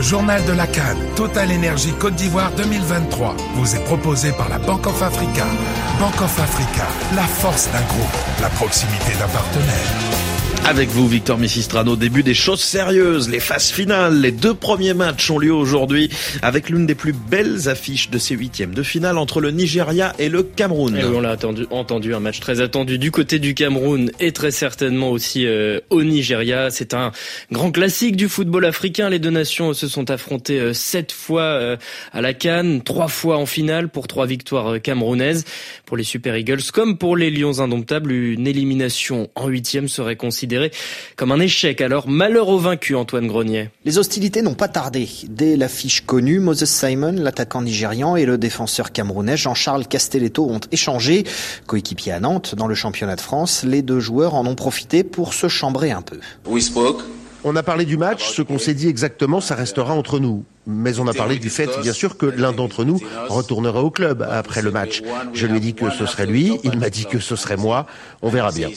Le journal de la Cannes, Total Énergie Côte d'Ivoire 2023, vous est proposé par la Banque of Africa. Banque of Africa, la force d'un groupe, la proximité d'un partenaire. Avec vous, Victor Missistrano, début des choses sérieuses, les phases finales. Les deux premiers matchs ont lieu aujourd'hui avec l'une des plus belles affiches de ces huitièmes de finale entre le Nigeria et le Cameroun. Et on l'a entendu, entendu, un match très attendu du côté du Cameroun et très certainement aussi euh, au Nigeria. C'est un grand classique du football africain. Les deux nations se sont affrontées euh, sept fois euh, à la Cannes, trois fois en finale pour trois victoires camerounaises. Pour les Super Eagles comme pour les Lions indomptables, une élimination en huitième serait considérée comme un échec. Alors malheur au vaincu, Antoine Grenier. Les hostilités n'ont pas tardé. Dès l'affiche connue, Moses Simon, l'attaquant nigérian, et le défenseur camerounais Jean-Charles Castelletto ont échangé. Coéquipier à Nantes dans le championnat de France, les deux joueurs en ont profité pour se chambrer un peu. We spoke. On a parlé du match, ce qu'on s'est dit exactement, ça restera entre nous. Mais on a parlé du fait, bien sûr, que l'un d'entre nous retournera au club après le match. Je lui ai dit que ce serait lui, il m'a dit que ce serait moi. On verra bien.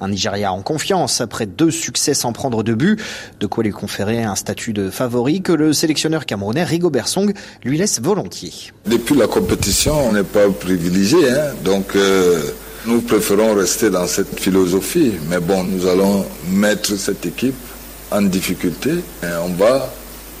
Un Nigeria en confiance après deux succès sans prendre de but, de quoi lui conférer un statut de favori que le sélectionneur camerounais Rigo Bersong lui laisse volontiers. Depuis la compétition, on n'est pas privilégié, hein, donc. Euh... Nous préférons rester dans cette philosophie, mais bon, nous allons mettre cette équipe en difficulté et on va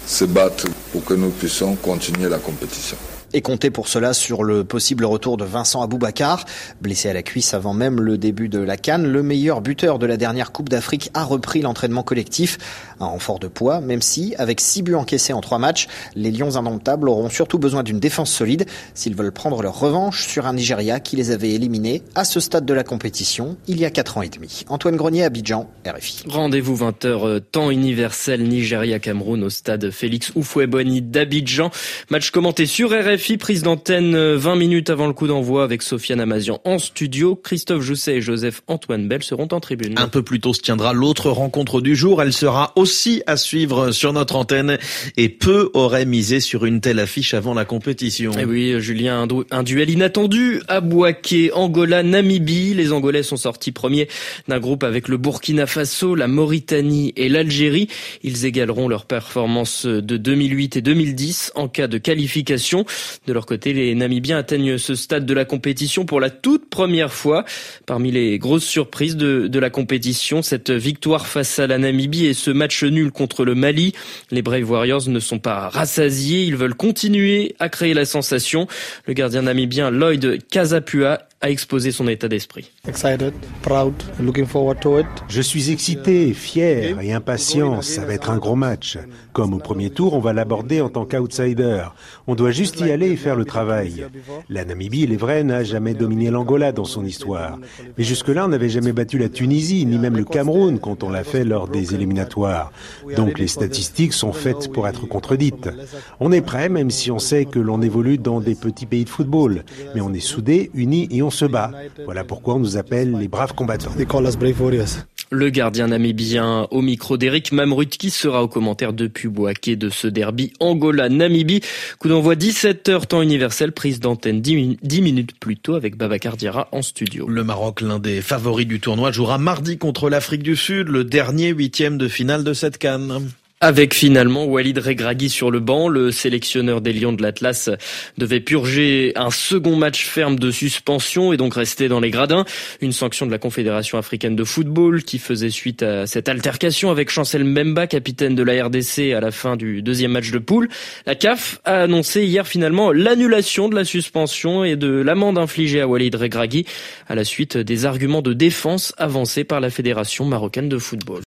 se battre pour que nous puissions continuer la compétition et compter pour cela sur le possible retour de Vincent Aboubakar. Blessé à la cuisse avant même le début de la Cannes, le meilleur buteur de la dernière Coupe d'Afrique a repris l'entraînement collectif. Un renfort de poids, même si, avec six buts encaissés en trois matchs, les Lions indomptables auront surtout besoin d'une défense solide s'ils veulent prendre leur revanche sur un Nigeria qui les avait éliminés à ce stade de la compétition il y a quatre ans et demi. Antoine Grenier, Abidjan, RFI. Rendez-vous 20h, euh, temps universel Nigeria-Cameroun au stade Félix Oufouéboni d'Abidjan. Match commenté sur RFI prise d'antenne 20 euh, minutes avant le coup d'envoi avec Sofiane Amazian en studio. Christophe Jousset et Joseph Antoine Bell seront en tribune. Un peu plus tôt se tiendra l'autre rencontre du jour. Elle sera aussi à suivre sur notre antenne et peu auraient misé sur une telle affiche avant la compétition. Et eh oui, Julien, un, duel inattendu à Boaké, Angola, Namibie. Les Angolais sont sortis premiers d'un groupe avec le Burkina Faso, la Mauritanie et l'Algérie. Ils égaleront leur performance de 2008 et 2010 en cas de qualification. De leur côté, les Namibiens atteignent ce stade de la compétition pour la toute première fois. Parmi les grosses surprises de, la compétition, cette victoire face à la Namibie et ce match nul contre le Mali. Les Brave Warriors ne sont pas rassasiés, ils veulent continuer à créer la sensation. Le gardien namibien Lloyd Kazapua a exposé son état d'esprit. Je suis excité, fier et impatient. Ça va être un gros match. Comme au premier tour, on va l'aborder en tant qu'outsider. On doit juste y aller et faire le travail. La Namibie, il est vrai, n'a jamais dominé l'Angola dans son histoire. Mais jusque-là, on n'avait jamais battu la Tunisie, ni même le Cameroun quand on l'a fait lors des éliminatoires. Donc les statistiques sont faites pour être contredites. On est prêt, même si on sait que l'on évolue dans des petits pays de football. Mais on est soudés, unis et on se bat. Voilà pourquoi on nous appelle les braves combattants. Le gardien namibien au micro d'Eric Mamrut qui sera au commentaire depuis Boaké de ce derby Angola-Namibie. Coup d'envoi 17h temps universel, prise d'antenne 10 minutes plus tôt avec Babacar Diarra en studio. Le Maroc, l'un des favoris du tournoi, jouera mardi contre l'Afrique du Sud, le dernier huitième de finale de cette canne. Avec finalement Walid Regragui sur le banc, le sélectionneur des Lions de l'Atlas devait purger un second match ferme de suspension et donc rester dans les gradins. Une sanction de la Confédération africaine de football qui faisait suite à cette altercation avec Chancel Mbemba, capitaine de la RDC à la fin du deuxième match de poule. La CAF a annoncé hier finalement l'annulation de la suspension et de l'amende infligée à Walid Regragui à la suite des arguments de défense avancés par la Fédération marocaine de football.